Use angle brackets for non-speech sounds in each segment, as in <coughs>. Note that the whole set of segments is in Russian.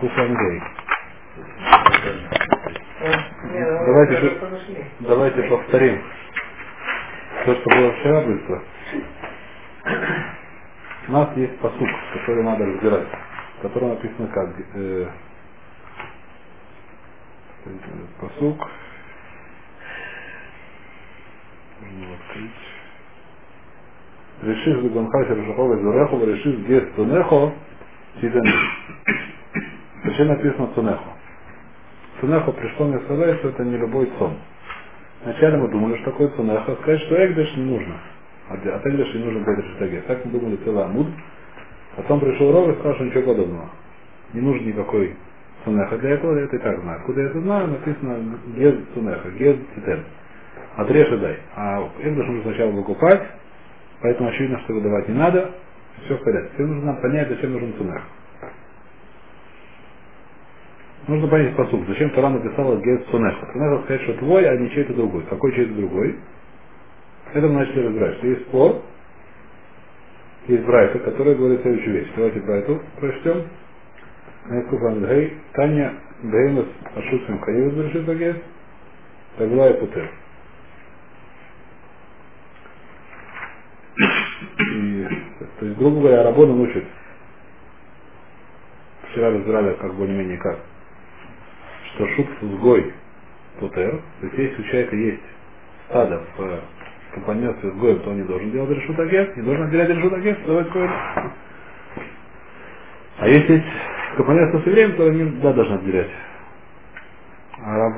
Куфангей. Ну, Давайте. Давайте повторим то, что было вчера быстро. У нас есть посуд, который надо разбирать, в котором написано как э, посук. Его открыть. Решишь Гонхайся Рашахова Зурехова, решишь Гес Тунехо, Тиден. Зачем написано Тунехо? Тунехо пришло мне сказать, что это не любой сон. Вначале мы думали, что такое Тунехо, сказать, что Эгдеш не нужно. А От Эгдеш не нужен Бедеш Тагес. Так мы думали целый Амуд. Потом пришел Ров и сказал, что ничего подобного. Не нужен никакой Тунеха для этого, я это и так знаю. Откуда я это знаю, написано Гез Тунеха, Гез Титен. Отрежь и дай. А Эгдеш нужно сначала выкупать, поэтому очевидно, что выдавать не надо. Все в порядке. Теперь нужно нам понять, зачем нужен Тунех. Нужно понять посуд. Зачем Тора написала Гез Тунеха? Тунеха сказать, что твой, а не чей-то другой. Какой чей-то другой? Это мы начали разбирать, что есть спор, есть Брайта, который говорит следующую вещь. Давайте Брайту прочтем. Таня Беймас Ашутсим Хаевис Берешит Агес, Тагла и Путер. То есть, грубо говоря, Рабона учит. Вчера разбирали как более-менее как. Что шут сгой Путер, то есть если у человека есть стадо в компаньонстве с Гоем, то он не должен делать решут агент, не должен отделять решут агент, давать Гоем. А если есть компаньонство с евреем, то они да, должны отделять. А раб...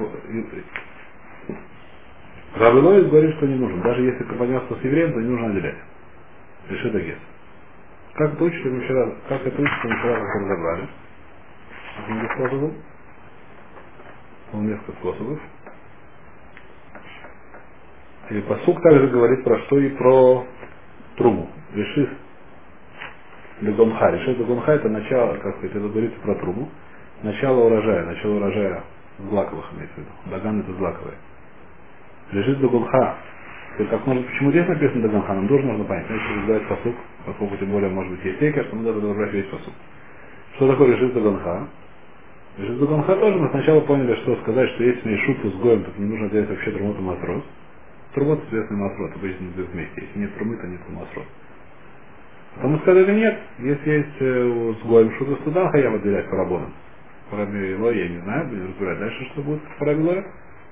Раб говорит, что не нужно. Даже если компаньонство с евреем, то не нужно отделять. Решит агент. Как это учится, мы вчера, как это учится, мы вчера разобрали. Каким способом? Несколько способов. И посук также говорит про что и про труму. Решив Легонха. Решив Легонха это начало, как сказать, это говорится про труму. Начало урожая, начало урожая злаковых имеется в виду. Даган это злаковые. Легонха. И как может, почему здесь написано Даганха, нам тоже нужно понять. Если разбирать посук, поскольку тем более может быть есть тейка, что мы должны разобрать весь посук. Что такое решит Даганха? Решит Даганха тоже мы сначала поняли, что сказать, что если мне шутку с гоем, то не нужно делать вообще трумуту матрос. Трумот известный масрот, обычно идут вместе. Если нет трумы, то нет масрот. Потом мы сказали, нет, если есть э, с гоем шутку с туда, я выделять по рабонам. По Рабило, я не знаю, будем разбирать дальше, что будет по Рабило.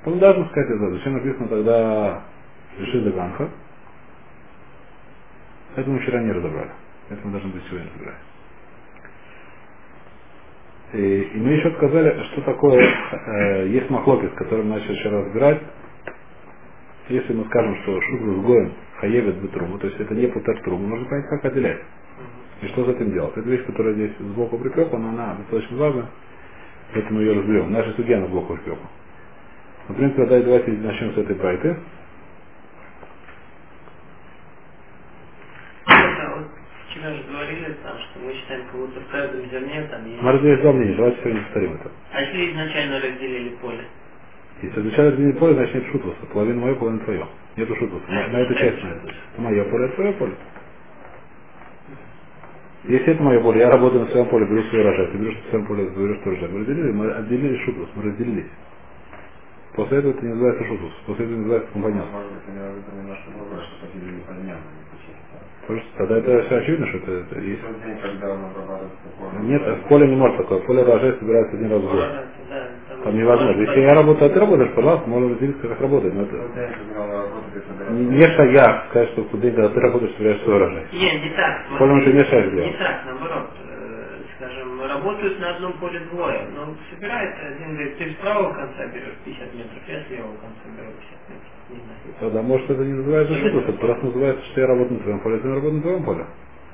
Он должен сказать это. Зачем написано тогда реши Даганха? Это мы вчера не разобрали. Это мы должны быть сегодня разбирать. И, и мы еще сказали, что такое, э, есть махлокис, который мы начали еще разбирать. Если мы скажем, что шубру с гоем хаевит бы труму, то есть это не путер труму, нужно понять, как отделять. И что с этим делать. Это вещь, которая здесь сбоку припекла, но она достаточно важна, поэтому ее разберем. Наша судья на сбоку припекла. Ну, в принципе, давайте, начнем с этой брайты. Это вот вчера же говорили там, что мы считаем, как будто в каждом зерне там есть... Мы разделили два мнения, давайте сегодня повторим это. А если изначально разделили поле? Если изучали разделение поле, значит нет шутвуса. Половина мое, половина твое. Нету шутвуса. На, на эту часть на это. Это мое поле, это твое поле. Если это мое поле, я работаю на своем поле, беру свой урожай, ты берешь на своем поле, берешь свой урожай. Мы разделили, мы отделили шутвус, мы разделились. После этого это не называется шутвус, после этого называется компаньонство. Может быть, не что тогда это все очевидно, что это, это есть. Нет, в поле не может такое. В поле урожай собирается один раз в год. Там невозможно. Если я работаю, а ты работаешь, пожалуйста, можно разделиться, как работать. Но это работает, не не шага сказать, что день, когда ты работаешь, собираешь свой урожай. Не, не так. Поле ты Не делать. так, наоборот. Э, Скажем, работают на одном поле двое, но собирается один говорит, ты с правого конца берешь 50 метров, я с левого конца беру 50 метров. Тогда, может, это не называется шутус, это просто называется, что я работаю на твоем поле, ты работаешь на твоем поле.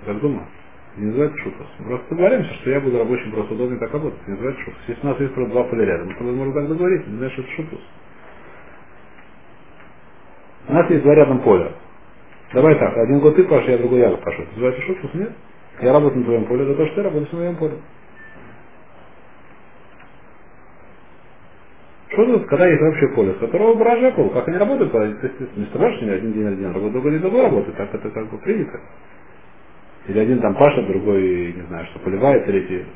Как думаю? Не называется шутус. Мы просто договоримся, что я буду рабочим просто удобно так работать. Не называется шутус. Если у нас есть просто два поля рядом, то мы можем так договориться, не знаешь, что это шутус. У нас есть два рядом поля. Давай так, один год ты пашешь, я другой я пашу. Это называется шутус? Нет. Я работаю на твоем поле, это то, что ты работаешь на моем поле. Что тут, когда есть общее поле, с которого баража пол, как они работают, то есть, не страшно, один день один работает, другой день другой работает, так это как бы принято. Или один там пашет, другой, не знаю, что поливает, третий.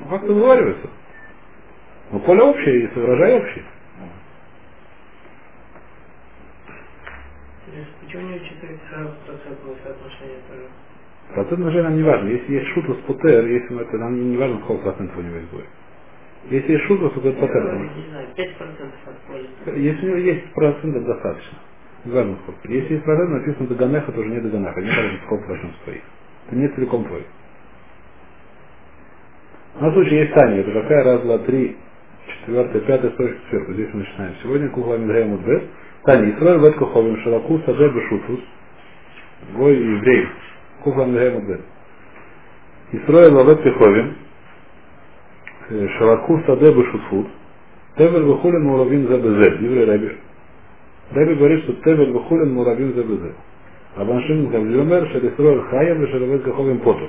Ну, как-то договариваются. Но поле общее, и урожай общий. Почему не учитывается процентное соотношение тоже? Процент уже нам не важно. Если есть шутус путер, если это нам не важно, сколько процентов у него есть будет. Если есть шутус, то это путер. потому Не знаю, 5% от поля. что Если у него есть процентов достаточно. Важно сколько. Если есть процент, написано Даганеха, то уже не Даганеха. Не важно, сколько процентов твоих. Это не целиком твой. На случай есть Таня. Это какая? Раз, два, три, четвертая, пятая строчка сверху. Здесь мы начинаем. Сегодня Кухла Мидрея Мудбет. Таня. Исраиль Бет Куховим Шалаку Саде Бешутус. Гой еврей. Кухла Мидрея Мудбет. Исраиль Бет Куховим. Шалаку Саде Бешутфут. Тевель Вахулин Муравин Забезе. Еврей Раби. Раби говорит, что Тевель Вахулин Муравин Забезе. Рабаншин Гавлюмер Шалисроэль Хаям и Шалавет Каховим Поту.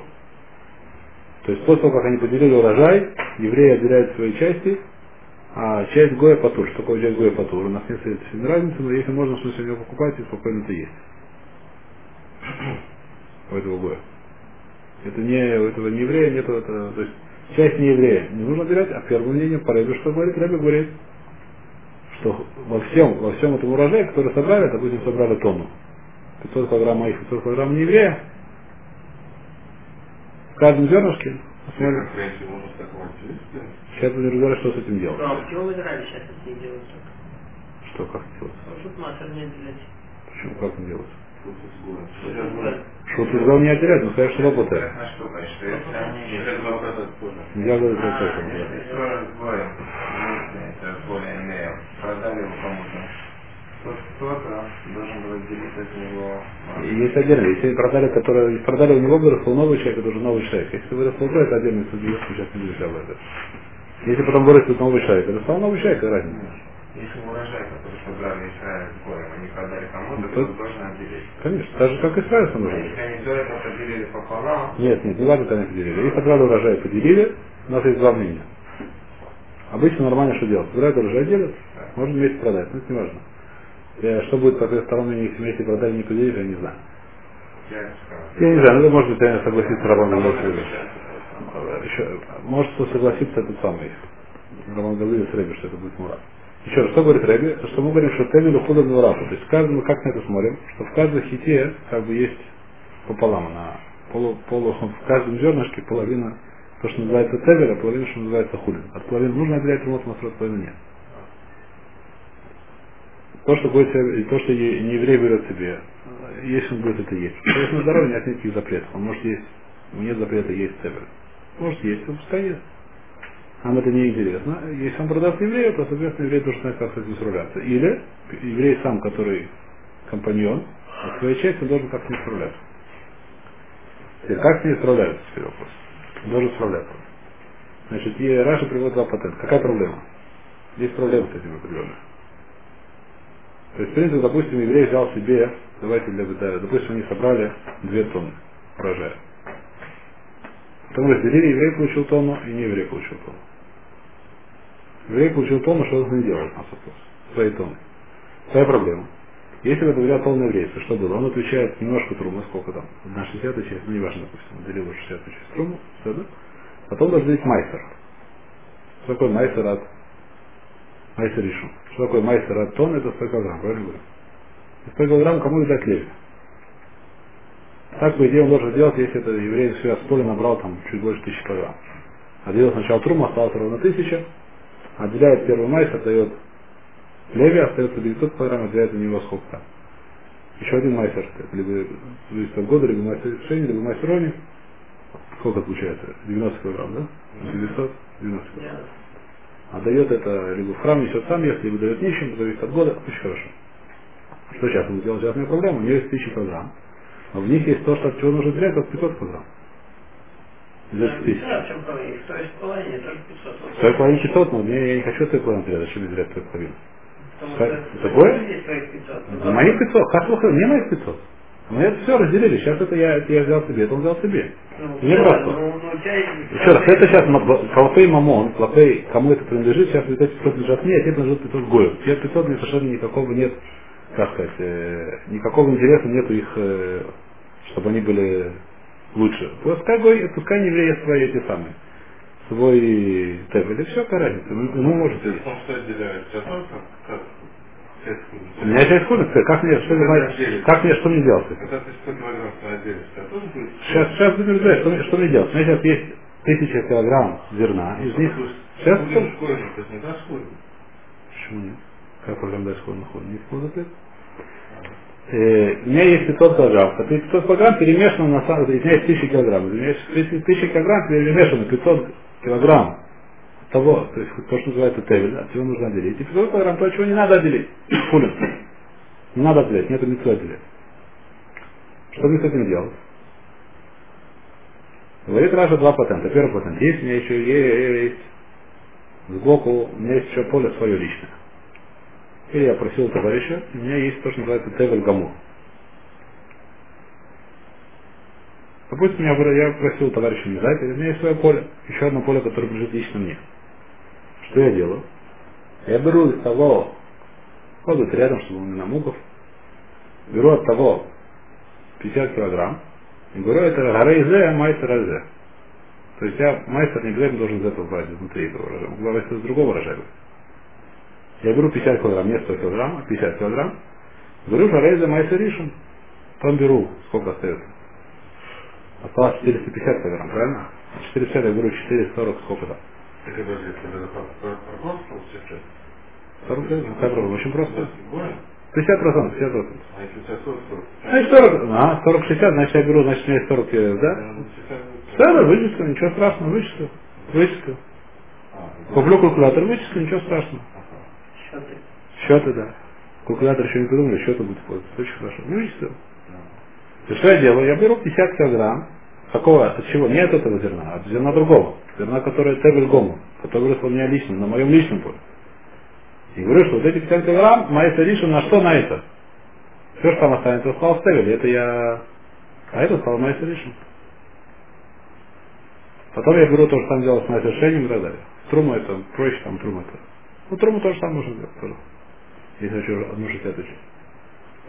То есть после того, как они поделили урожай, евреи отделяют свои части, а часть Гоя Патур. Что такое часть Гоя Патур? У нас нет сильной разницы, но если можно в смысле ее покупать, и спокойно это есть. <clears throat> У этого Гоя. Это не, у этого не еврея нету этого, то есть часть не еврея не нужно отделять, а первым мнением по Рэбе, что говорит, Рэбе говорит, что во всем, во всем этом урожае, который собрали, допустим, собрали тонну, 500 килограмм моих, 500 килограмм не еврея, в каждом зернышке, посмотрим, Конкуренцию можно с такого отделить? сейчас будем разбирать, что с этим делать. Ну, а почему в Израиле сейчас это не делают так? Что, как делать? Тут массер не отделять. Почему, как не делать? Да. Шут из не отделять, но что работает. Что они позже. Я говорю, что А, это продали его кому-то, кто-то должен был от него И Есть отдельно. Если продали, который продали у него вырос новый человек, это уже новый человек. Если вырос другой, это отдельный судья, сейчас не будем об этом. Если потом вырастет новый человек, это стал новый человек, разница? Если урожай, который собрали Израиль с горем, они продали кому-то, Ну, то то-. Конечно, так же, как и. Если этого поделили пополам, Нет, нет, не важно, как они поделили. Их собрали урожай, поделили, у нас есть два мнения. Обычно нормально что делать? Собирают урожай, делят, можно вместе продать, но это не важно. Э, Что будет, как стороны них вместе продали, не поделили, я не знаю. я не знаю, ну, может быть, я согласиться Роман. Еще, может, кто согласится, этот самый. Роман Галилович Рэби, что это будет Мурат. Еще раз, что говорит Рэби? Что мы говорим, что Тевилю худом Мурату. То есть в каждом, как на это смотрим, что в каждой хите как бы есть пополам на полу, полу, в каждом зернышке половина то, что называется Тевель, а половина, что называется хулин. От половины нужно отделять ремонт, от половины нет. То, что будет, то, что не еврей берет себе, э, если он будет это есть. То есть на здоровье нет никаких запретов. Он может есть, ему нет запрета есть цебель. Может есть, он пускай ест. Нам это не интересно. Если он продаст еврею, то, соответственно, еврей должен знать, как с этим справляться. Или еврей сам, который компаньон, от своей части он должен как с ним справляться. Теперь, как с ней справляются, теперь вопрос. Он должен справляться. Значит, и Раша приводит два патента. Какая проблема? Есть проблема с этим определенная. То есть, в принципе, допустим, еврей взял себе, давайте для бытая, допустим, они собрали две тонны урожая. Потом разделили, еврей получил тонну, и не еврей получил тонну. Еврей получил тонну, что он с ней делал? У нас вопрос. Своей тонны. Своя проблема. Если бы это взял тонну еврейства, что было? Он отвечает немножко трумы, сколько там? Одна шестьдесятая часть, ну неважно, допустим, делил шестьдесятую часть труму, все, да? Потом должен быть майстер. Что такое майстер от майстер решу? Что такое майстер от тонны? Это 100 килограмм, правильно говорю? И 100 килограмм кому дать леве? Так, по идее, он должен делать, если это еврей все с поля набрал там чуть больше тысячи килограмм. Отделил сначала трум, осталось ровно тысяча, отделяет первый майс, отдает леве, остается 900 килограмм, отделяет у него сколько там. Еще один майстер, это либо зависит от года, либо майстер решения, либо майстер рони. Сколько получается? 90 килограмм, да? 900? 90 килограмм. Отдает это либо в храм несет сам ест, либо дает нищим, зависит от года, очень хорошо. Что сейчас он сделал? Сейчас у меня проблема, у него есть 1000 килограмм. Но в них есть то, что от чего нужно терять, от 500 килограмм. Да, чем проблема? Их стоит половине, только 500. Вот Стоит половину 500, но мне, я не хочу стоить половину терять, зачем терять стоит половину? Такое? своих 500. За моих 500, как не моих 500. Мы это все разделили, сейчас это я, это я взял себе, это он взял себе. Ну, Мне да, просто. ну, ну, есть- Еще раз, это сейчас клопей мамон, клопей, кому это принадлежит, сейчас эти 500 лежат мне, а те принадлежат 500 гою. Те 500 мне совершенно никакого нет, как сказать, э, никакого интереса нету их, э, чтобы они были лучше. Пускай, пускай не евреи свои эти самые, свой тэп. Это все какая разница. Ну, ну может быть. что отделяет? Сейчас как, как У меня часть комнаты, как мне, что, мне- как мне, что мне делать? Когда ты 100 килограмм отделишь, у тебя тоже будет? Сейчас, сейчас будем знать, что, что мне делать. У меня сейчас есть тысяча килограмм зерна, из них... Сейчас... Будешь школьник, то есть не дашь школьник. Почему нет? Как проблема дать школьный ход? Не буду ответ. Э, у меня есть 500 килограмм. А 500 килограмм перемешано на самом деле, у меня есть 1000 килограмм. У меня есть 1000 килограмм перемешано 500 килограмм того, то есть то, что называется тевель, от чего нужно отделить. И 500 килограмм то, чего не надо отделить. <coughs> Фулин. Не надо отделять, нет митцвы отделять. Что мне с этим делать? Говорит Раша два патента. Первый патент. Есть у меня еще есть сбоку, у меня есть еще поле свое личное. Или я просил товарища, у меня есть то, что называется Тевель Гамур. Допустим, я, говорю, я просил товарища не дать, у меня есть свое поле, еще одно поле, которое принадлежит лично мне. Что я делаю? Я беру из того, вот рядом, чтобы он не намуков, беру от того 50 килограмм, и говорю, это гарейзе, а майстер азе. То есть я, майстер не обязательно должен из этого брать, изнутри этого урожая, брать из другого урожая. Я беру 50 килограмм, не 100 килограмм, а 50 килограмм. Говорю, жарейза майса ришен. Потом беру, сколько остается. Осталось 450 килограмм, правильно? 450 я беру 440, сколько там? Это? 40, ну, очень просто. Горе? 50 процентов, 50 процентов. А если у тебя 40, 40? Значит 40, а, 40, 60, значит я беру, значит у меня есть 40, э, да? Да, да, вычислю, ничего страшного, вычислю. Вычислю. Куплю калькулятор, вычислю, ничего страшного. Счеты. Да. Калькулятор еще не придумали, счеты будет пользоваться. Очень хорошо. Ну, вычислил. И что я делаю? Я беру 50 килограмм. Какого? От чего? Не от этого зерна, а от зерна другого. Зерна, которое Тевель Гому, которое выросло у меня лично, на моем личном поле. И говорю, что вот эти 50 килограмм, моя Ришин на что на это? Все, что там останется, стал Тевель. Это я... А это стало моя Ришин. Потом я беру то, что там делал с моим решением и так далее. Труму это проще, там труму это. Ну, труму тоже там можно сделать тоже. Если хочу одну шестьдесят учить.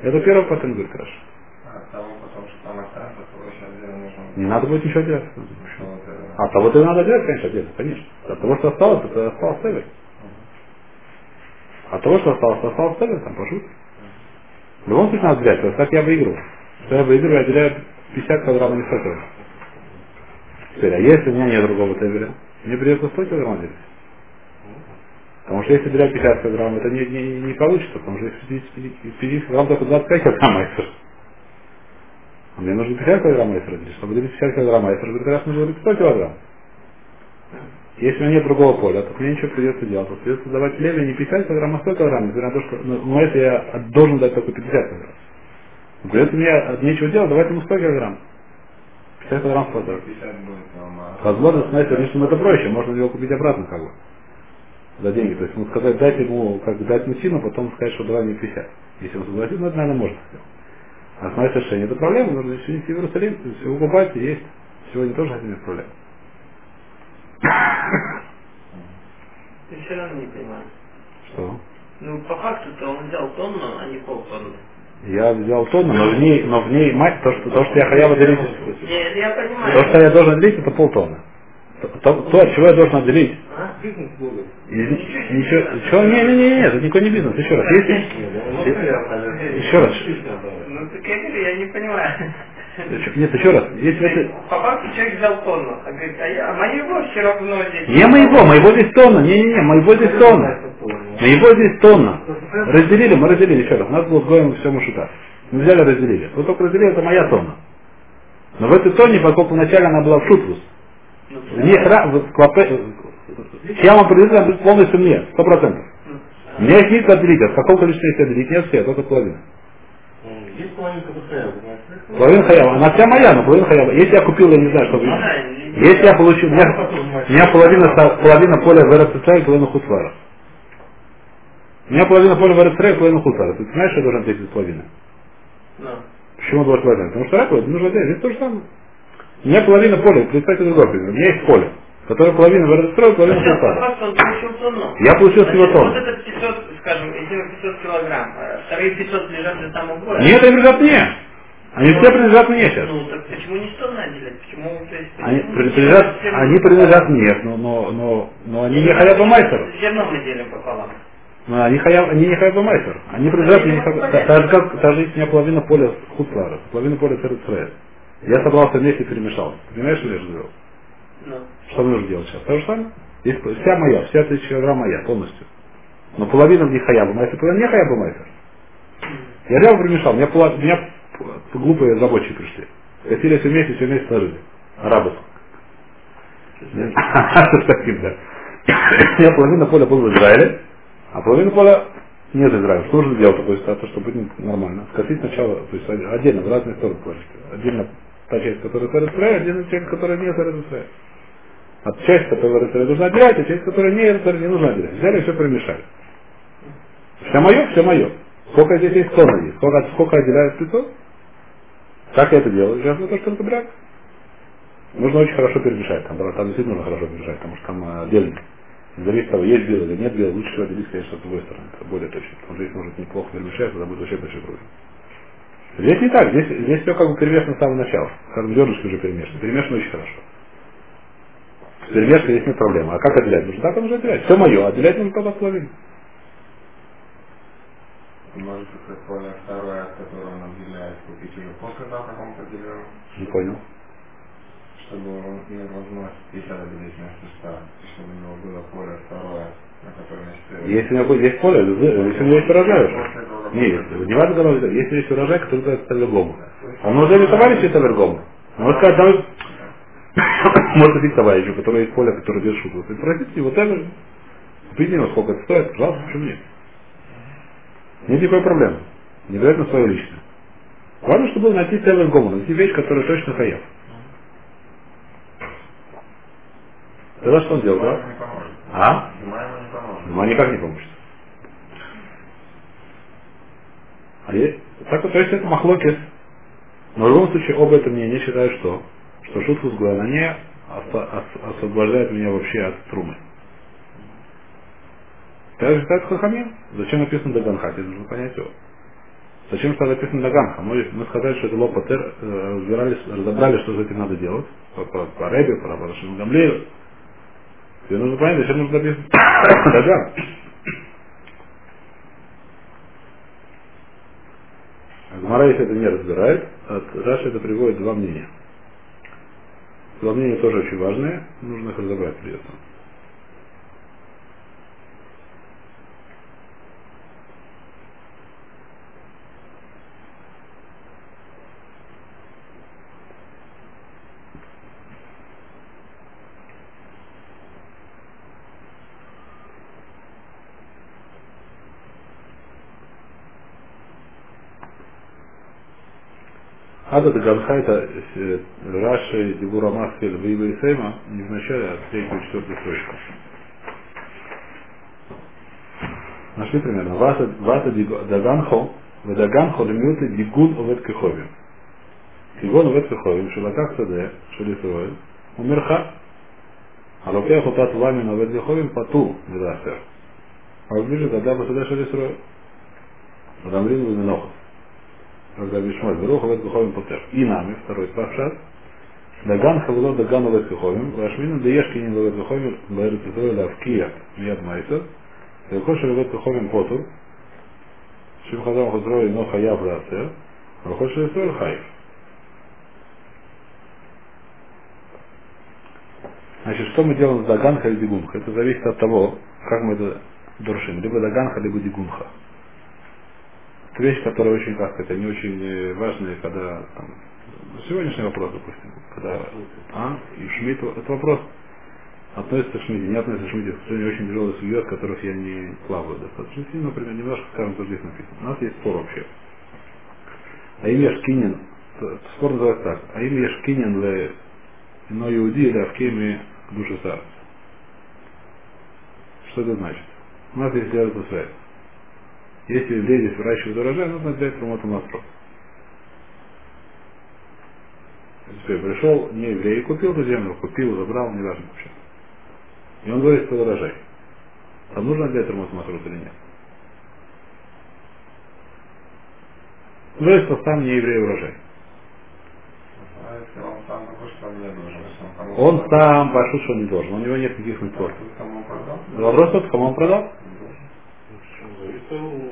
Это первый патент, говорит Краш. А того потом, что там останется, то сейчас где нужно... Не надо будет ничего делать. Это- А того-то и надо делать, конечно, отдельно, конечно. От того, что осталось, это осталось Тевель. От того, что осталось, то осталось Тевель, там пошут. В любом случае надо взять, вот так я выигрываю. Что я выигрываю, я отделяю 50 килограмм, а не 100 килограмм. Теперь, а если у меня нет другого Тевеля, мне придется 100 килограмм отделить. Потому что если отделять 50 килограмм, это не, не, не получится, потому что из 50, из 50 килограмм только 25 килограмм айсер. А мне нужно 50 килограмм айсер отделить. Чтобы отделить 50 килограмм айсер, как раз нужно отделить 100 килограмм. Если у меня нет другого поля, то мне ничего придется делать. Вот Придется давать леве не 50 килограмм, а 100 килограмм, несмотря на то, что ну, ну, это я должен дать только 50 килограмм. Но Придется мне от нечего делать, давать ему 100 килограмм. 50 килограмм хватает. 50 будет там, а- Возможно, знаете, конечно, это проще, можно его купить обратно как бы. За деньги. То есть ему сказать, дать ему, как бы дать мужчину, потом сказать, что давай мне 50. Если он согласится, ну это, наверное, можно сделать. А с моей совершенно это проблема, нужно еще идти в Иерусалим, все покупать и есть. Сегодня тоже хотим без проблем. <coughs> Ты все равно не понимаешь. Что? Ну, по факту-то он взял тонну, а не полтонны. Я взял тонну, но в ней, но в ней мать, то, что, то, что я хотел отделить, Нет, я понимаю. то, что я должен отделить, это полтонны. То, то, то, от чего я должен отделить, А? Ничего, чего, не, не, не, не, это никакой не бизнес, еще раз, если, еще раз, Ну, так я говорю, я не понимаю. нет, еще раз, если это, По факту человек взял тонну, а говорит, а я, а моего все равно здесь. Не моего, моего здесь тонна. Не-не-не, моего здесь тонна. Моего здесь тонна. Разделили, мы разделили еще раз. У нас было вдвоем все мушута. Мы взяли, разделили. Вот только разделили, это моя тонна. Но в этой тонне, поскольку вначале она была в шутвус, Ну, в ней хра- в клопе- Яма принадлежит будет полностью мне, сто процентов. Мне их нет отделить, от какого количества есть отделить, нет все, только половина. Есть половинка быстрее, Половина хаява, она вся моя, но половина хаява. Если я купил, я не знаю, что Ну будет. да, не- Если я получил, у меня, у меня половина, половина поля в РЦЦ и половина Хуцвара. У меня половина поля в РЦЦ и половина Хуцвара. Ты знаешь, что я должен ответить половина? Ну. Почему два с половиной? Потому что раковина нужно ответить. Это то же самое. У меня половина поля, представьте другой пример. У меня есть поле, которое половина в РЦЦ и половина Сейчас, по Хуцвара. факту он получил тонну. Я получил Значит, всего тонну. Вот это 500, скажем, эти 500 килограмм. а Вторые 500 лежат для самого. Нет, они принадлежат мне. Они все принадлежат мне сейчас. Ну, так почему не 100 отделять Ну, то есть... Они ну, принадлежат, они принадлежат нет, но, но, но, но они не хаяба майсер. Зерно мы делим пополам. Но они, хаяв, они не хаяба майсер. Они принадлежат мне так же как, так же есть у меня половина поля хутлара, половина поля церцрея. Я собрался вместе и перемешал. Понимаешь, что я же сделал? Ну, Что нужно делать сейчас? То же самое. Есть вся моя, вся тысяча килограмм моя полностью. Но половина в них хаяба майсер, половина не хаяба майсер. Я взял, перемешал. У меня, у меня глупые рабочие пришли. Хотели все вместе, все вместе сложили. Арабы. <laughs> С таким, да. Меня половина поля была в Израиле, а половина поля нет в Израиле. Что нужно делать такой ситуации, чтобы быть нормально? Скосить сначала, то есть отдельно, в разные стороны положить. Отдельно та часть, которая царит Израиль, отдельно часть, которая не царит Израиль. От часть, которая царит нужно отделять, а часть, которая не царит, не нужно отделять. Взяли и все перемешали. Все мое, все мое. Сколько здесь есть тонна есть? Сколько, сколько отделяют лицо? Как я это делаю? Сейчас мы то, что разбирать. Нужно очень хорошо перемешать. Там, там действительно нужно хорошо перемешать, потому что там э, отдельно. Зависит от того, есть белый или нет белый, лучше всего отделить, конечно, с другой стороны. Это более точно. Потому что здесь может неплохо перемешать, тогда будет вообще большой проблем. Здесь не так, здесь, здесь все как бы перемешано с самого начала. Скажем, зернышки уже перемешаны. Перемешано очень хорошо. С перемешкой здесь нет проблемы. А как отделять? Нужно так нужно отделять. Все мое, отделять нужно только половину. Может, это поле второе, от которого он отделяет, купить уже после того, как он поделил, Не понял. чтобы он имел возможность 50 отделить вместо 100, и чтобы у него было поле второе, на котором есть Если у него будет- есть поле, если у него есть урожай уже. Нет, не важно, когда если есть урожай, который дает Тавергому. Он уже не товарищ Тавергому. Может сказать, может купить товарищу, у которого есть поле, которое держит шутку. И просите его Тавер, купите его, сколько это стоит, пожалуйста, почему нет? Нет никакой проблемы. Не обязательно свое личное. Важно, чтобы найти Тавергому, найти вещь, которая точно хаяв. Тогда что он делал, да? А? Зима. Ну, никак не поможет. А есть? Так вот, то есть это махлокис. Но в любом случае оба это мнения считают, что, что шутку с не освобождает меня вообще от трумы. Так же считает Хахамин. Зачем написано Даганхат? Это нужно понять его. Зачем что написано Даганха? Мы, мы сказали, что это Лопатер, разбирались, разобрали, что с этим надо делать. По, по, по Ребе, по Рабашину Гамлею. Тебе нужно понять, зачем нужно написано <coughs> Даган. Гмара, если это не разбирает, от Раши это приводит два мнения. Два мнения тоже очень важные, нужно их разобрать придется. Ада Даганха это э, Раши, Дебура Маскель, Виба и Сейма, не в начале, а в третью, четвертую строчку. Нашли примерно. Вата вата диго- Даганхо, Вадаганхо лемюты дигун овет кеховим. Кигон овет кеховим, шелаках саде, шелисуэль, умерха. А локех утат ламин овет кеховим пату, медасер. А ближе тогда посаде шелисуэль. Адамрин виминохот Когда Бишмоль Беруха Вет Буховим Путер. И нами, второй спрашивает, Даган Хавло Даган Вет Буховим, Вашмину Даешкинин Вет Буховим, Бэрит Израиля Авкия, Мияд Майсер, Велкошер Вет Буховим Потур, Шим Хазам Хузрой Но Хаяв Рацер, Велкошер Исраиль Хайф. Значит, что мы делаем с Даганха или Дигунха? Это зависит от того, как мы это дуршим. Либо Даганха, либо Дигунха. Это вещь, которая очень, как сказать, они очень э, важные, когда там, сегодняшний вопрос, допустим, когда а, и Шмидт, этот вопрос относится к Шмидте, не относится к Шмидте, к сожалению, очень тяжелые судьи, от которых я не плаваю достаточно сильно, например, немножко, скажем, здесь написано. У нас есть спор вообще. А имя Шкинин, спор называется так, а имя Шкинин ле ино иуди или авкеми души. Что это значит? У нас есть Лерат Исраиль. Если евреи здесь выращивают урожай, нужно взять Трумоту Масру. Теперь пришел не еврей, купил эту землю, купил, забрал, неважно вообще. И он вырастил урожай. Там нужно взять Трумоту Масру или нет? Вырастил сам не еврей урожай. если он сам такой, что он не должен, если он кому Он продал, сам пошел, что не должен, у него нет никаких митцвот. Вопрос тот, кому он продал? Есть смысл?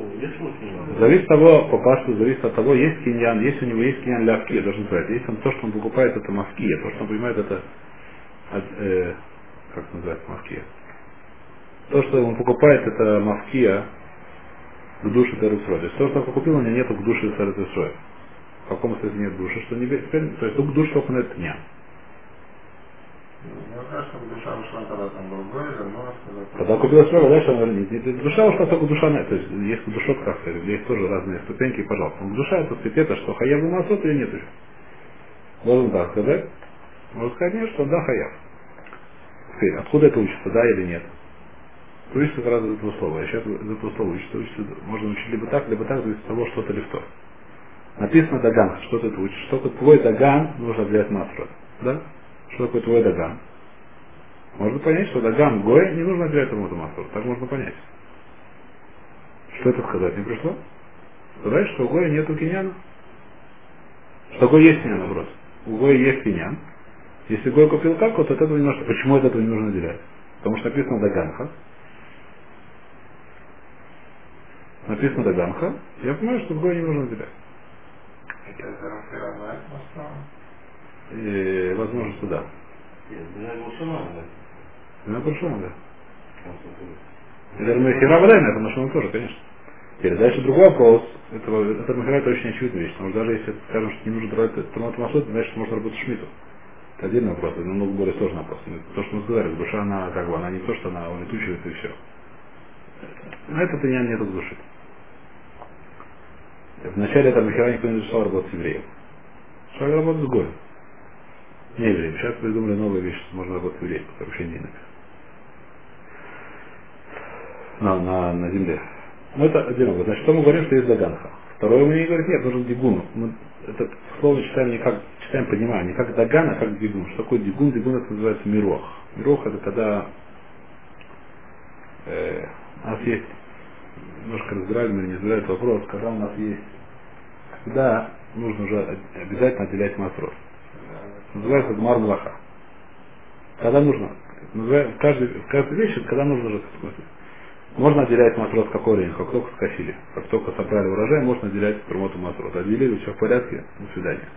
Зависит от того, по паспорту, зависит от того, есть киньян, если у него есть киньян лявки, я должен сказать. Если он то, что он покупает, это мавкия, то, что он понимает, это, э, как называется мавкия? То, что он покупает, это мавкия к душе Тересрой. То есть то, что он купил, у него нет к душе Тересрой. В каком смысле нет души, что не теперь, то есть только душа только на это дня. Мне кажется, что душа ушла, когда там был бой, вернулась, когда... Когда купил Срога, дальше он говорит, не- не- душа ушла только душа, на- то есть есть душок, как сказать, где есть тоже разные ступеньки, пожалуйста. Но душа это сказать, это что, хаяв масот или нет еще? Должен так сказать. Можно сказать, нет, что да, хаяв. Теперь, откуда это учится, да или нет? Учится раз из этого слова. Сейчас из этого слова учится, учится, можно учить либо так, либо так, от того, что-то или что. Написано Даган, что ты учишь. Что твой Даган, нужно взять масрот. Да? Что такое твой Даган? Можно понять, что Даган Гоя не нужно ему эту масрот. Так можно понять. Что это сказать не пришло? Сказать, что у Гоя нету киньяна. Что Гой есть киньян, наоборот. У Гоя есть киньян. Если Гой купил как, вот от этого не нужно. Почему от этого не нужно отделять? Потому что написано Даганха. Написано Даганха. Я понимаю, что Гой не нужно отделять. Это Рафира знает, что И, возможно, что да. Махира Вадайна, это машина тоже, конечно. Теперь дальше другой вопрос. Это, это Махира это очень очевидная вещь. Потому что даже если скажем, что не нужно тратить тормот масот, значит можно работать шмиту. Это отдельный вопрос, это намного более сложный вопрос. То, что мы сказали, душа, она как бы, она не то, что она улетучивается и все. На это ты не души. Вначале это Махира никто не разрешал работать с евреем. Шаг работать с Гоем. Не евреем. Сейчас придумали новые вещи, что можно работать евреем, которые вообще не на, на, на земле. Ну это отдельно. Значит, что мы говорим, что есть Даганха. Второе мы не говорим, нет, нужен дигун. Мы это слово читаем не как, читаем, понимаем, не как Даган, а как дигун. Что такое дигун? Дигун это называется мирох. Мирох это когда э, у нас есть, немножко разбирали мы или не разбирали этот вопрос, когда у нас есть, когда нужно уже обязательно отделять матрос. Называется Гмар Млаха. Когда нужно, называется, каждый, в каждой вещи, когда нужно смысле, можно отделять матрос какой время, как только скосили. Как только собрали урожай, можно отделять промоту матрос. Отделили, все в порядке, до свидания.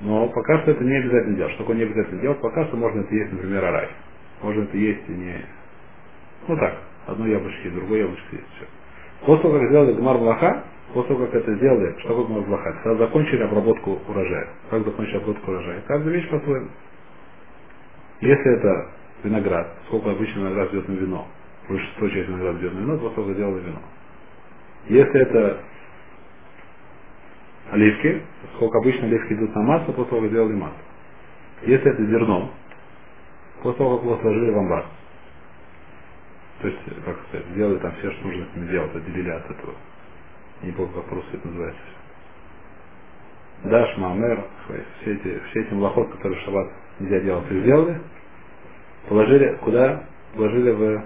Но пока что это не обязательно делать. Что такое не обязательно делать? Пока что можно это есть, например, арай. Можно это есть и не... Ну так, одно яблочко, другое яблочко есть. Все. После того, как сделали Гмар Блаха, после того, как это сделали, что такое Гмар Блаха? Когда закончили обработку урожая. Как закончили обработку урожая? Каждая вещь по-своему. Если это виноград, сколько обычно виноград идет на вино, большинство часть винограда идет на вино, после того, как сделали вино. Если это оливки, сколько обычно оливки идут на масло, после того, как сделали масло. Если это зерно, после того, как его сложили в амбар. То есть, как сказать, сделали там все, что нужно с ним делать, отделили от этого. Не помню, как по-русски это называется. Даш, Мамер, все эти, все эти млохот, которые в шаббат нельзя делать, их сделали, положили куда? Положили в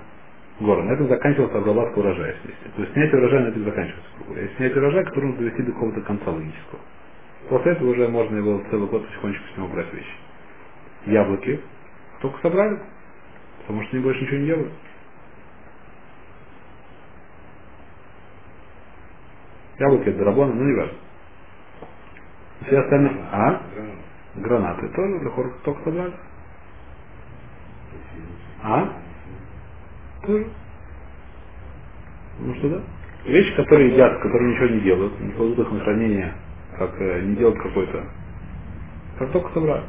гору. На этом заканчивалась обработка урожая. То есть снятие урожая на этом заканчивается. Если снять урожай, который нужно довести до какого-то конца логического. После этого уже можно его целый год потихонечку с него брать вещи. Яблоки только собрали, потому что они больше ничего не делают. Яблоки это драбона, ну не важно. Все остальные... А? Гранаты тоже для хор только собрали. А? Тоже. Ну что да? Вещи, которые едят, которые ничего не делают, не кладут их на хранение, как э, не делают какой-то. Как только собрали.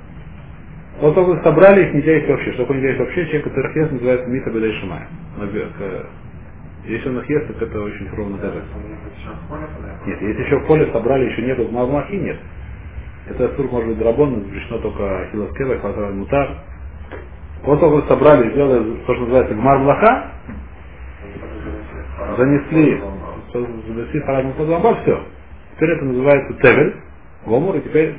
Вот только собрали их, нельзя есть вообще. Что такое нельзя есть вообще? Человек, который ест, называется Мита Бедай Шимая. Если он их ест, так это очень ровно даже. Нет, если еще в поле собрали, еще нету мавмахи, нет. Это сур может быть драбон, запрещено только хилоскева, хватал мутар. Вот только собрали, сделали то, что называется гмар млаха, занесли, занесли харадну подзамбар, все. Теперь это называется тевель, гомор, и теперь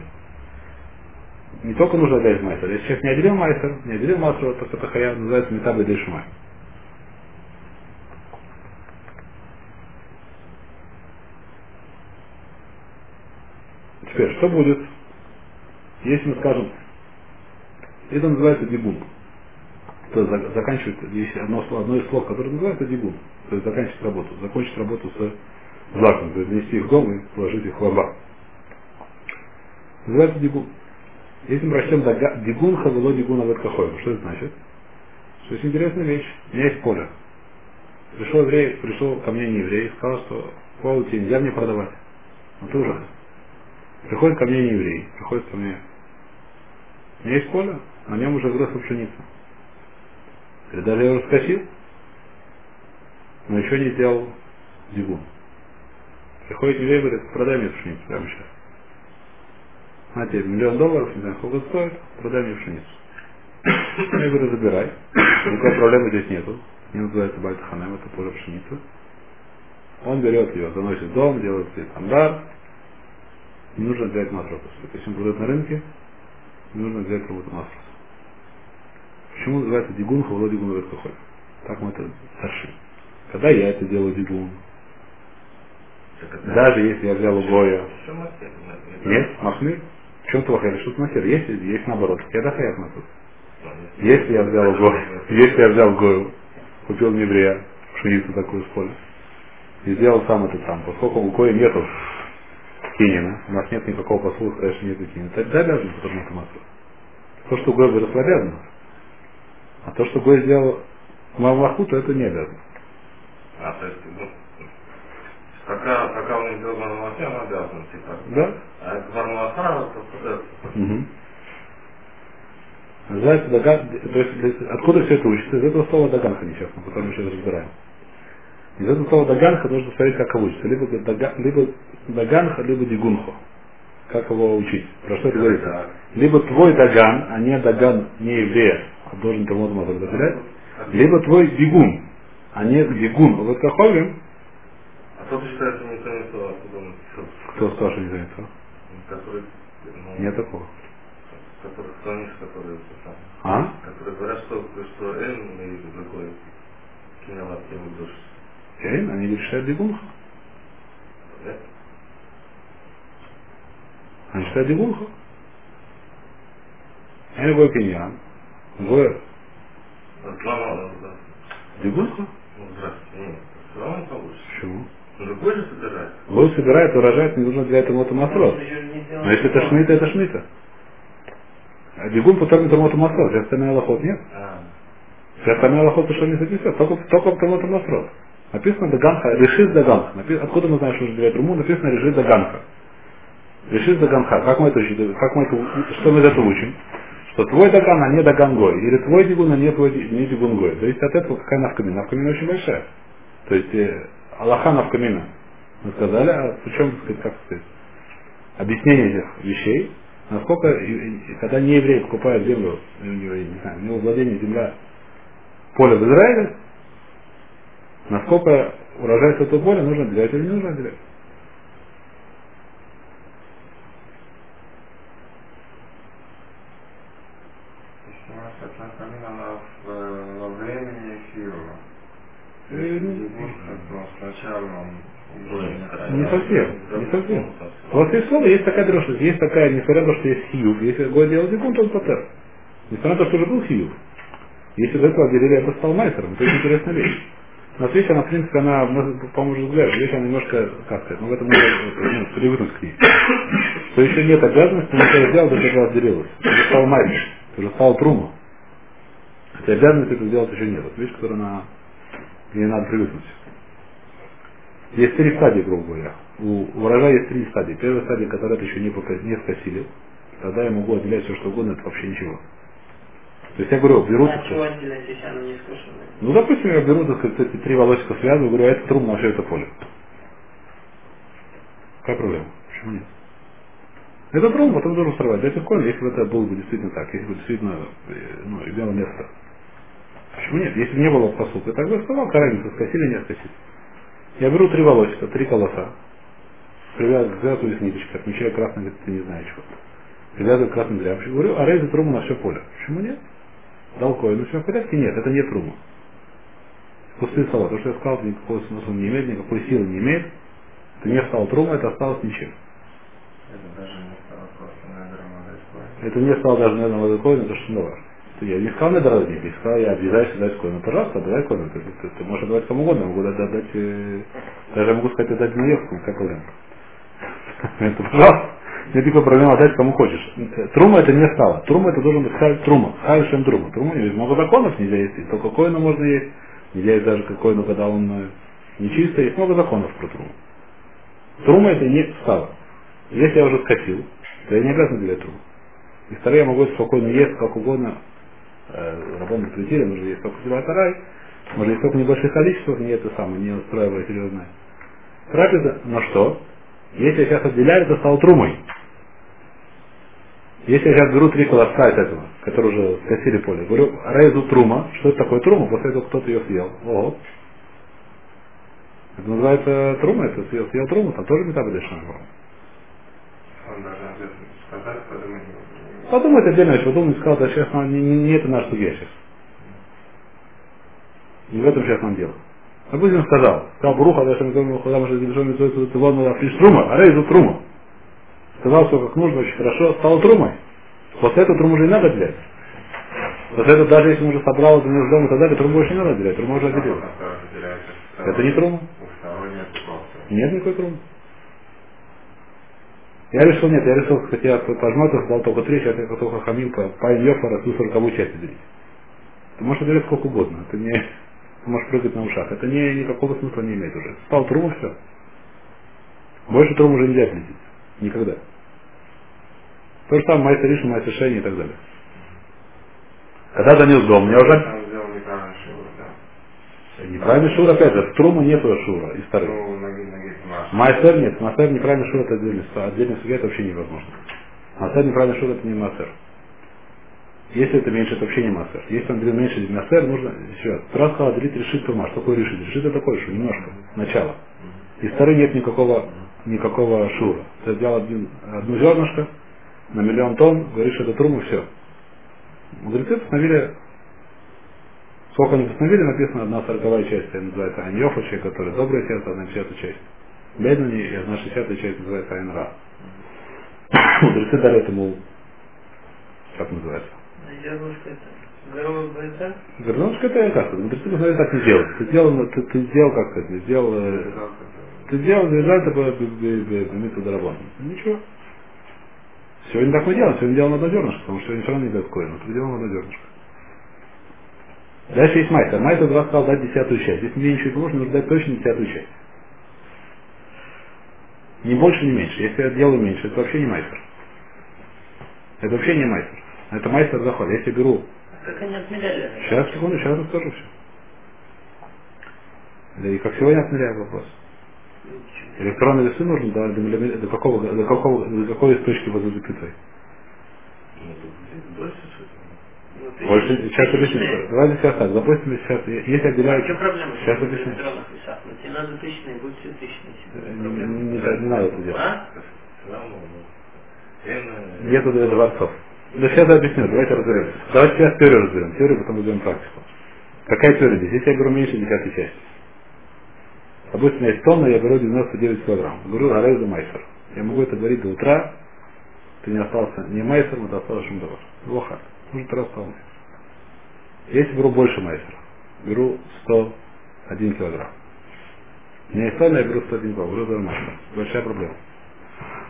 не только нужно отдать майстер. Если человек не отделил майстер, не отделил мастера, то это хая называется метабы дешмай. Теперь, что будет? Если мы скажем, это называется дигун. То есть за- заканчивает, есть одно, одно из слов, которое называется дигун. То есть заканчивать работу. Закончить работу с злаком. То есть внести их в дом и положить их в лоба. Называется дигун. Если мы прочтем дигун хавело дигун авет кахой, что это значит? Что есть интересная вещь. У меня есть поле. Пришел еврей, пришел ко мне не еврей, сказал, что поле тебе нельзя мне продавать. Ну ты ужас. Приходит ко мне не еврей, приходит ко мне. У меня есть поле, на нем уже выросла пшеница. И даже я его раскосил, но еще не сделал дигун. Приходит еврей говорит, продай мне пшеницу прямо сейчас. На тебе миллион долларов, не знаю, сколько стоит, продай мне пшеницу. Я говорю, забирай. Никакой проблемы здесь нету. Не называется Бальтаханем, это поле пшеницы. Он берет ее, заносит в дом, делает себе стандарт. Не нужно взять матрос. Если он продает на рынке, не нужно взять работу матрос. Почему называется дигун хавло дигун кахоль? Так мы это старшим. Когда я это делаю дигун, даже если я взял у Гоя, Что мастер? нет, махмир, в чем плохо, или что-то махмир, есть, есть наоборот, я дахаят на тут. Если я взял Гою, если я взял Гою, купил еврея, пшеницу такую с поля, и сделал сам это сам, поскольку у Гоя нету Кинина, у нас нет никакого сказать, что нету Кинина, тогда обязан потому это масло. То, что Гой выросло, обязано. А то, что Гой сделал Мавлаху, то это не обязано. А, то есть, ну, пока, пока он не сделал Бармалахе, он обязан, типа. Да? А это Бармалаха, то? Угу. Называется даган, то есть откуда все это учится? Из этого слова даганха нечестно, которое мы сейчас разбираем. Из этого слова даганха нужно смотреть, как его учится. Либо, дага- либо даганха, либо дигунхо. Как его учить? Про что это говорится? Либо твой даган, а не даган не еврея, а должен Талмуд Мазак разделять. Либо твой дигун, а не дигун. Вот Каховим, А тот считается не то, не он всё- кто сказал, что не знает, кто? который, ну, Нет такого. который склонишь, который, А? которые говорят, что, что Эн и другой кинолат его душ. Окей, они дигунха. Да? Они считают дигунха. Я любой пиньян. Гой Сломал, да. дигунха? Ну. Почему? Другой же собирает. Гой собирает, урожает, не нужно для этого сделал Но если это шмита, это шмита. А дигун потом это мотоматрос, все остальные лохот нет. А, Все остальные лохот что не записывают, только, только в мотоматрос. Написано Даганха, решит Даганха. Напи- Откуда мы знаем, что нужно делать руму? Написано решит Даганха. Решит Даганха. Как мы это? Как мы это, что мы из этого учим? Что твой Даган, а не Дагангой. Или твой Дигун, а не твой не Дигунгой. То есть от этого какая навкамина? Навкамина очень большая. То есть э, Аллаха навкамина. Мы сказали, а причем, так сказать, как сказать, объяснение этих вещей, насколько, когда не еврей покупает землю, у него, не знаю, у него владение земля, поле в Израиле, насколько урожай с этого поля нужно отделять или не нужно отделять. Хиова. Э, ну, Не совсем, не совсем. Вот из слова есть такая дрожь, есть такая, несмотря на то, что есть хиюв, если год делал дикун, то он патер. Несмотря на то, что уже был хиюв. Если до этого отделили, это стал майстером, это интересная вещь. Но вещь, она, в принципе, она, может, по моему взгляду, вещь, она немножко, как сказать, ну, в этом ну, привыкнуть к ней. Что еще нет обязанности, но это сделал, до этого отделилось. Ты уже стал майстер, ты уже стал труму. Хотя обязанности это сделать еще нет. Это вещь, которая на, к надо привыкнуть. Есть три стадии, грубо говоря. У урожая есть три стадии. Первая стадия, которая это еще не, не скосили. Тогда я могу отделять все, что угодно, это вообще ничего. То есть я говорю, беру, А чего сказать, отделять, если оно не скошенное? ну, допустим, я беру, так сказать, эти три волосика связываю, говорю, а это труб на все это поле. Какая проблема? Почему нет? Это труб, потом должен сорвать. Да легко, если бы это было бы действительно так, если бы действительно э, ну, имело место. Почему нет? Если бы не было так бы сказал, какая разница, скосили, не скосили. Я беру три волосика, три колоса, привязываю, их ниточкой, отмечаю красным, говорит, ты не знаешь чего. Привязываю красным дряпочкой, говорю, а рейзы труму на все поле. Почему нет? Дал кое, ну все в порядке? Нет, это не трума. Пустые слова. То, что я сказал, никакого смысла не имеет, никакой силы не имеет. Это не стало трума, это осталось ничем. Это даже не стало просто на Это не стало даже, наверное, молодой коин, это что важно. Я не сказал на родник, не сказал, я обязаюсь дать коину. Пожалуйста, давай коину. Ты, ты, ты можешь отдавать кому угодно, могу дать, дать э, даже могу сказать отдать Маевскому, какая проблема. <laughs> Это, пожалуйста, нет никакой проблемы отдать кому хочешь. Трума это не стало. Трума это должен быть халь трума. Халь шем трума. Трума есть много законов нельзя есть. Только коину можно есть. Нельзя есть даже коину, когда он э, нечистый. Есть много законов про труму. Трума это не стало. Если я уже скосил, то я не обязан делать труму. И второе, я могу спокойно есть как угодно. Э, Рабон запретили, можно есть только силатарай. Можно есть только небольших количествах, не это самое, не устраивая серьезное. Трапеза, но что? Если я сейчас отделяю, это стало трумой. Если я сейчас беру три колоска от этого, которые уже скосили поле, говорю, рейзу трума, что это такое трума, после этого кто-то ее съел. Ого. Это называется трума, это съел, съел труму, там тоже метабы дешевле. Он обязательно сказать, подумать. Подумать отдельно, еще подумать, сказал, да сейчас не, не, не это наш судья сейчас. Не в этом сейчас нам дело. Допустим, сказал, сказал Бруха, да, что мы худам, что Гильшом Митцой, ты вон фиш трума, а рейзу трума. Сказал все как нужно, очень хорошо, стал трумой. После этого труму уже не надо отделять. После этого даже если он уже собрал это между домом и так далее, труму больше не надо отделять, труму уже отделил. Это не трума. Нет никакой трумы. Я решил, нет, я решил, кстати, я по жмату дал только три, сейчас я только хамил по, по Йофа, ту сороковую часть делить. Ты можешь отделять сколько угодно, это не, можешь прыгать на ушах, это не, никакого смысла не имеет уже. Стал труму, все. Больше труму уже нельзя отделить. Никогда. То же самое майстер Ришин, майстер Шейни и так далее. Когда занес дом, мне уже... Неправильный шур, опять же, в труму нету шура ноги, Маш. Майстер нет, майстер неправильный шур это отдельный, отдельный это вообще невозможно. Майстер неправильный шур это не майстер. Если это меньше, это вообще не массер. Если он делит меньше массер, нужно еще раз. Раз сказал, делить решит тума. Что такое решит? Решит это такое, что немножко, начало. Из второй нет никакого, никакого шура. Ты взял один, одну зернышко на миллион тонн, говоришь, это труму, все. Мудрецы постановили, сколько они постановили, написано одна сороковая часть, это называется Аньофа, который доброе сердце, одна десятая часть. Беднани, и одна шестьдесятая часть называется Айнра. Мудрецы дали этому, как называется, Зернышко это. Это как? Мудрецы постановили так не делать. Ты сделал, ты, ты сделал как это, сделал, э, ты сделал реализацию по Дарабон. Ничего. Сегодня так мы делаем, сегодня делаем одно зернышко, потому что сегодня все равно не дает коина, но делаем одно зернышко. Дальше есть мастер. Мастер два сказал дать десятую часть. Если мне ничего не поможет, нужно дать точно десятую часть. Ни больше, ни меньше. Если я делаю меньше, это вообще не мастер. Это вообще не мастер. Это мастер заход. Если беру... Как они отмеряли? Сейчас, секунду, сейчас расскажу все. Да и как сегодня отмеряю вопрос. Электронные весы нужно до, до, миллиметра- до какого, до какого, до какой из точки возле запятой? Больше. Ну, сейчас объясню. Давайте сейчас так. Допустим, сейчас, если А отделяю... чем проблема? Сейчас объясню. тебе надо тысячные, будет все тысячные. Э, Не, не- не- не надо это делать. А? Нету дворцов. Да сейчас объясню, давайте разберемся. Давайте сейчас теорию разберем. Теорию, потом разберем практику. Какая теория здесь? Если я беру меньше десятой части. Допустим, есть тонна, я беру 99 килограмм. Говорю, гарай за майсер. Я могу это говорить до утра, ты не остался не майсером, это остался шумдовар. Плохо. Нужно раз полный. Если беру больше майсера, беру 101 килограмм. Меня есть тонна, я беру 101 килограмм. Говорю, за майсер. Большая проблема.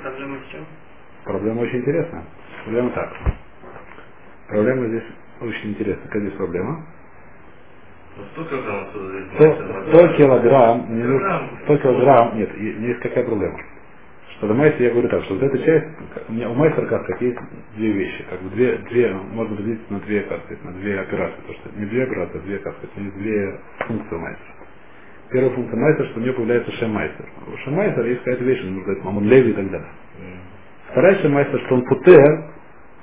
Проблема в чем? Проблема очень интересная. Проблема так. Проблема здесь очень интересная. Какая здесь проблема? Ну, 100 килограмм отсюда здесь 100, больше, 100 килограмм, мне нужно, Килограмм. 100 килограмм, нет, есть какая проблема. Что понимаете, я говорю так, что вот эта часть, у меня у мастера как есть две вещи, как бы две, две, можно разделить на две, сказать, на две операции, потому что не две операции, а две, сказать, не две функции мастера. Первая функция мастера, что у меня появляется шемайстер. У шемайстера есть какая-то вещь, нужно сказать, мамон леви и так далее. Вторая шемайстер, что он путер,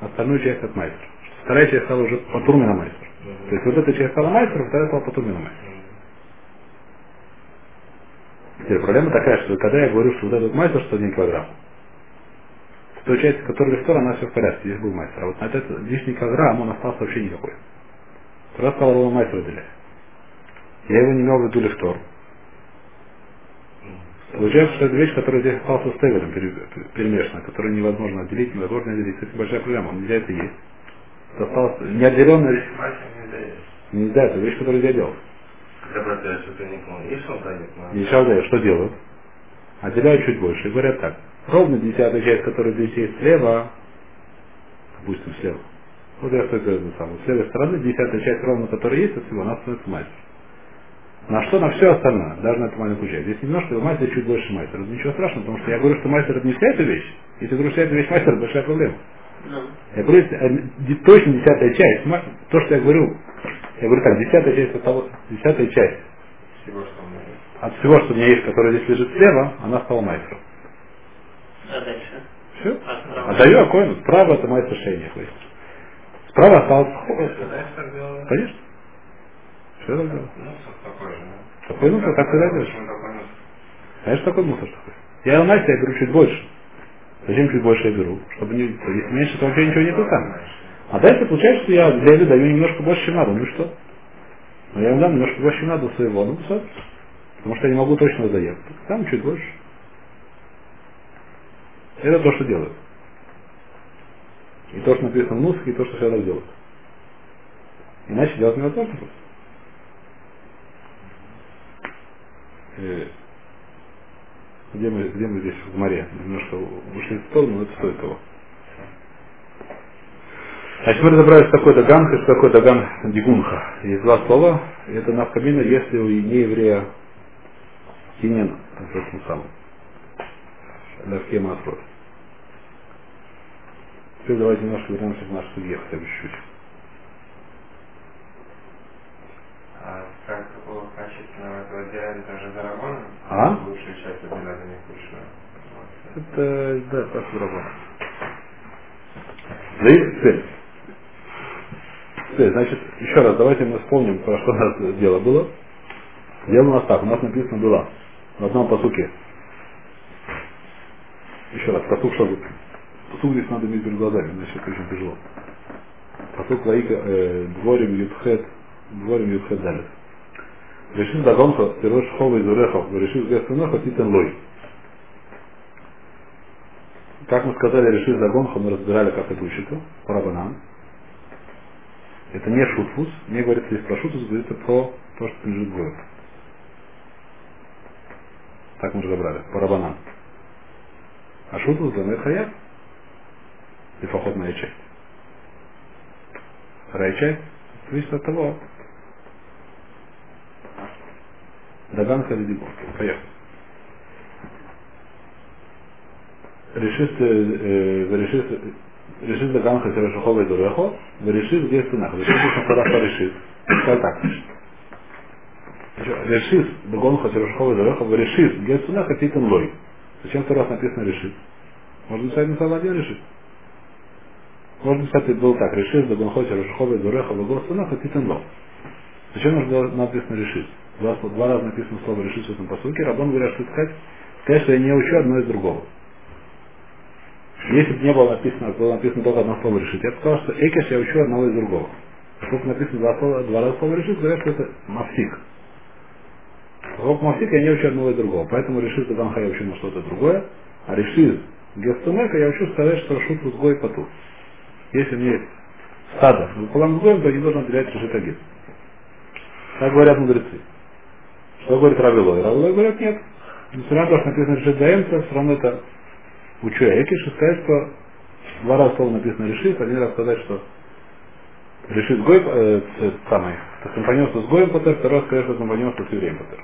остальную часть от мастера. Вторая часть стала уже по турмина мастер. То есть вот эта часть стала мастером, вторая стала по турмина мастер. М. Теперь проблема такая, что когда я говорю, что вот этот мастер 101 килограмм, в той части, которая лифтор, она все в порядке, здесь был мастер. А вот на этот лишний килограмм он остался вообще никакой. Раз стал ровно мастер выделять. Я его не имел в виду лифтор. Получается, что это вещь, которая здесь остался с Тегером перемешана, которую невозможно отделить, невозможно отделить. Это большая проблема, нельзя это есть. Это осталось. Мать нельзя это вещь, которую нельзя делать. Когда бросаешь, что что делают? Отделяют чуть больше и говорят так. Ровно десятая часть, которая здесь есть слева, допустим, слева. Вот я стою перед самым. С левой стороны десятая часть ровно, которая есть от всего, она становится мастер. На что? На все остальное, даже на эту маленькую часть. Здесь немножко мастер чуть больше мастер. Это ничего страшного, потому что я говорю, что мастер это не вся эта вещь. Если говорю, что вся эта вещь мастер, это большая проблема. Я говорю, э, точно десятая часть, то, что я говорю, я говорю так, десятая часть от того, десятая часть Всего, что у меня есть. от всего, что у меня есть, которое здесь лежит слева, она стала мастером. а дальше? Все. А? Отдаю Акоину. Справа это мастер шейни хвост. Справа осталось? Конечно. Все так делаю. Мусор такой же? Такой мусор, так всегда делаешь. Почему такой мусор? Такой. Я у Насти я беру чуть больше. Зачем чуть больше я беру? Чтобы не, если меньше, то вообще ничего нету там. А дальше получается, что я для еды даю немножко больше, чем надо. Ну и что? Но я им дам немножко больше, чем надо своего. Ну, все. Потому что я не могу точно заехать. Там чуть больше. Это то, что делают. И то, что написано в Нусахе, и то, что все делают. Иначе делать невозможно просто. Э, Где мы, где мы здесь в море? Немножко ушли в сторону, но это стоит того. Значит, мы разобрались, что такое Даган что такое Даган Дигунха. Есть два слова, и это навкамина, если у нееврея кинен, этим самым. Лавке Масрот. Теперь давайте немножко вернемся в наш судье, хотя бы чуть-чуть. А как такого качественного отделяли даже за рабоном? А? Лучшую часть них лучшую. Вот. Это, да, так по-другому. Да и теперь. Теперь, значит, еще раз, давайте мы вспомним, про что у нас дело было. Дело у нас так, у нас написано было в одном посуке. Еще раз, посук что Посук здесь надо иметь перед глазами, иначе очень тяжело. Посук Лаика, э, дворим Ютхет, дворим Ютхет Далит. Решил Дагонха, Пирош Хова из Урехов, решил Гестунаха, Титен Лой. Как мы сказали, решили Дагонха, мы разбирали, как это учится. Это не шутфус, не говорится здесь про шутфус, говорится про то, что лежит горе. Так мы разобрали, по Рабанан. А шутфус за Хаяв, и поход моя часть. Вторая часть зависит от того, Даганка или Дибор. Поехали. решит, э, решит, решит Даганха Серашухова и Дурехо, решит где стенах. Решит, когда решит. Сказал так. Решит Даганха Серашухова и Дурехо, решит где а титан лой. Зачем второй раз написано решит? Можно написать на самом деле решит. Можно написать, было так, решит Даганха Серашухова и Дурехо, стенах, а титан лой. Зачем нужно написано решит? Два, два раза написано слово решит в этом посылке. Рабон говорят, что сказать, сказать, что я не учу одно из другого. Если бы не было написано, было написано только одно слово решить, я бы сказал, что экеш я учу одного из другого. Поскольку написано два, слова, два раза слово решить, говорят, что это мафсик. Поскольку мафсик я не учу одного из другого. Поэтому решит Ганха я учу на что-то другое, а решит Гестумека я учу сказать, что шут с гой поту. Если есть стадо, с гоем, то не должен отделять решит агит. Так говорят мудрецы. Что говорит Равилой? Равилой говорят, нет. Несмотря на то, что написано решит даемца, все равно это учу Экиш и сказать, что два раза слово написано решит, один раз сказать, что решит Гой, э, э, самый, компаньонство с Гоем Патер, второй раз сказать, что компаньонство с евреем Патер.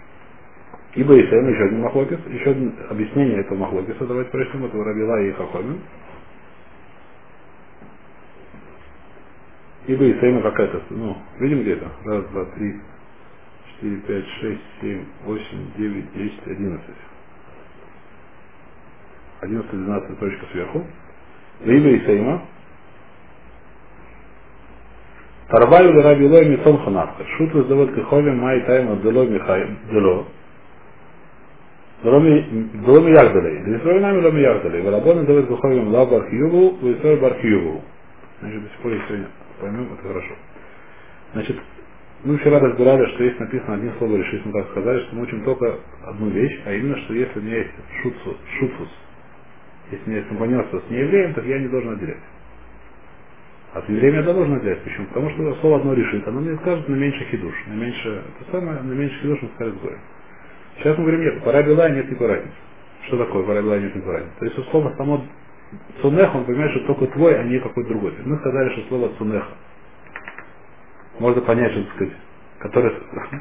Ибо Исаим еще один махлокис, еще одно объяснение этого махлокиса, давайте прочтем, это Рабила и Хахомин. Ибо Исаима какая-то, ну, видим где это? Раз, два, три, четыре, пять, шесть, семь, восемь, девять, десять, одиннадцать. 11-12 точка сверху. Либо Исаима. Тарваю ли раби лой митон ханавка. Шут воздавот кахове май тайма дело михай дело. Дело ми ягдалей. Лисрой нами дело ми ягдалей. Варабон называет кахове ла бархиюву, лисрой бархиюву. Значит, до сих пор, если поймем, это хорошо. Значит, Мы вчера разбирали, что есть написано одним словом решить, мы так сказали, что мы учим только одну вещь, а именно, что если у меня есть шутфус, шутфус если у меня есть компаньонство с неевреем, то я не должен отделять. От еврея я должен отделять. Почему? Потому что слово одно решит, оно мне скажет на меньше хидуш, на меньше, это самое, на меньше хидуш мы скажет горе. Сейчас мы говорим, нет, пора бела нет никакой разницы. Что такое пора бела нет никакой разницы? То есть слово само цунех, он понимает, что только твой, а не какой-то другой. То мы сказали, что слово цунеха. Можно понять, что сказать, который,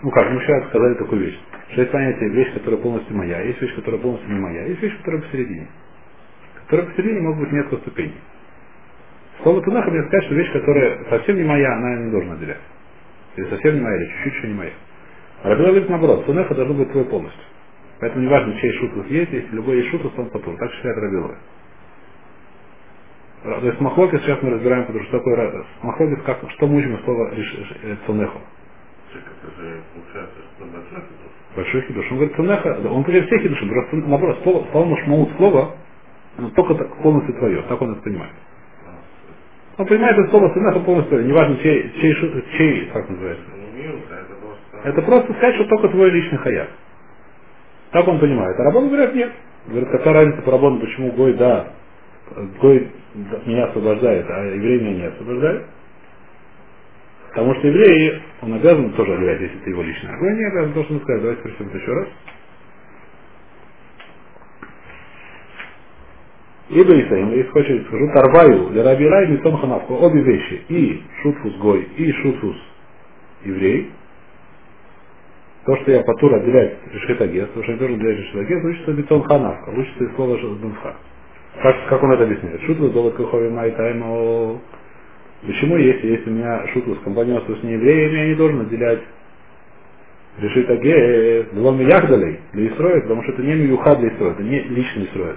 ну как, вчера сказали такую вещь, что есть понятие вещь, которая полностью моя, есть вещь, которая полностью не моя, есть вещь, которая посередине. Которая посередине могут быть несколько ступеней. Слово Тунаха мне сказать, что вещь, которая совсем не моя, она не должна отделять. Или совсем не моя, или чуть-чуть еще не моя. А Рабила говорит наоборот, Тунеха должно быть твой полностью. Поэтому неважно, чей шутус есть, если любой есть шутус, он патур. Так считает Рабилова. То есть махлокис сейчас мы разбираем, потому что такое махлокис, как, что мы учим из слова цунеху. Получается, что большой хидуш. Он говорит цунеха, он говорит все хидуши, просто наоборот, слово, слово мушмаут слова, оно только так, полностью твое, так он это понимает. Он понимает это слово цунеха полностью твое, неважно чей, чей, чей, как называется. Это просто... Сказать, что только твой личный хаяк. Так он понимает. А Рабон говорят, нет. Говорят, какая разница по Рабону, почему Гой, да, Гой меня освобождает, а еврей меня не освобождает. Потому что еврей, он обязан тоже отдавать, если это его личное. А не обязан, он сказать. Давайте прочтем это еще раз. Ибо Исаим, если хочешь, скажу, Тарваю, для Раби Рай, Митон Ханавку, обе вещи, и Шутфус Гой, и Шутфус еврей, то, что я патур отделяет решетагес, то, что я должен отделять решетагес, учится бетон ханавка, учится из слова дунха. Как, как он это объясняет? Шутва золот кухови май таймо. Почему, если, если у меня шутва с компаньонством с неевреями, я не должен отделять решетагес, двум яхдалей для Исроя, потому что это не миюха для Исроя, это не личный Исроя.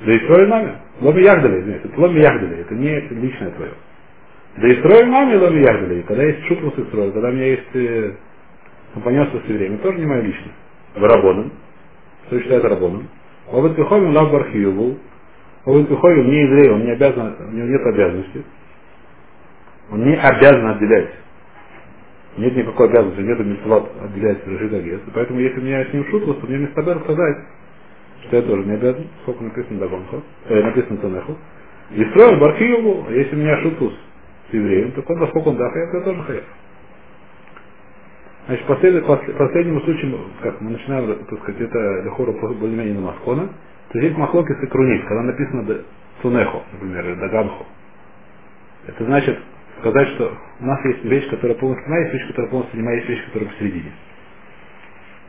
Для Исроя нами. Ломи яхдалей, извините, это ломи яхдалей, это не личное твое. Да и строим маме ломи яхдали. Когда есть шутвус и строй, когда у меня есть э, компаньонство с евреями, тоже не мое личное. В Рабоном. Что считает Рабоном? Овод Пиховим лав бархиюву. Овод Пиховим не еврей, он не обязан, у него нет обязанности. Он не обязан отделять. Нет никакой обязанности, нет митцвот отделять решит агес. Поэтому если у меня с ним шутвус, то мне вместо обязан сказать, что я тоже не обязан, сколько написано Дагонхо, э, написано Танеху. И строил Бархиеву, если у меня шутус с евреем, то он, поскольку он дахаев, я тоже хаяв. Значит, послед, послед, последнему случаю, как мы начинаем, так сказать, это лехора более-менее на Маскона, то здесь махлокис и когда написано цунехо, например, или даганхо. Это значит сказать, что у нас есть вещь, которая полностью моя, есть вещь, которая полностью моя, есть вещь, которая посередине.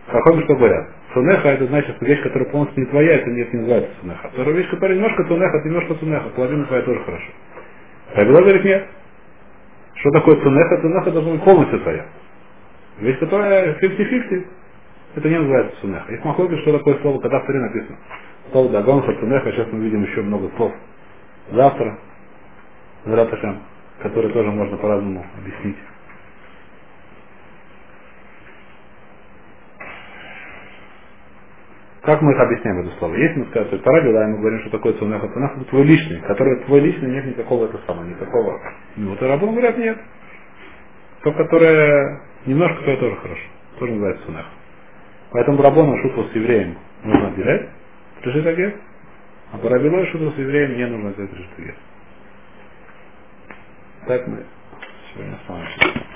Хахоми что говорят? Цунеха это значит, что вещь, которая полностью не твоя, это нет, не называется цунеха. Вторая вещь, которая немножко цунеха, это немножко цунеха, половина твоя тоже хорошо. Рабила говорит, нет. Что такое цунеха? Цунеха должна быть полностью твоя. Вещь, которая 50-50, это не называется цунеха. Есть махлоги, что такое слово, когда в Таре написано. Слово дагонха, цунеха, сейчас мы видим еще много слов. Завтра, Зраташем, которые тоже можно по-разному объяснить. Как мы их объясняем это слово? Если мы скажем, что Тара да, мы говорим, что такое цунеха, цунеха это твой личный, который твой личный, нет никакого это самого, никакого. Ну вот и рабон говорят, нет. То, которое немножко, то тоже хорошо. Тоже называется цунеха. Поэтому рабона шутку с евреем нужно отделять, решит а по рабилой шутку с евреем не нужно отделять решит Так мы сегодня остановимся.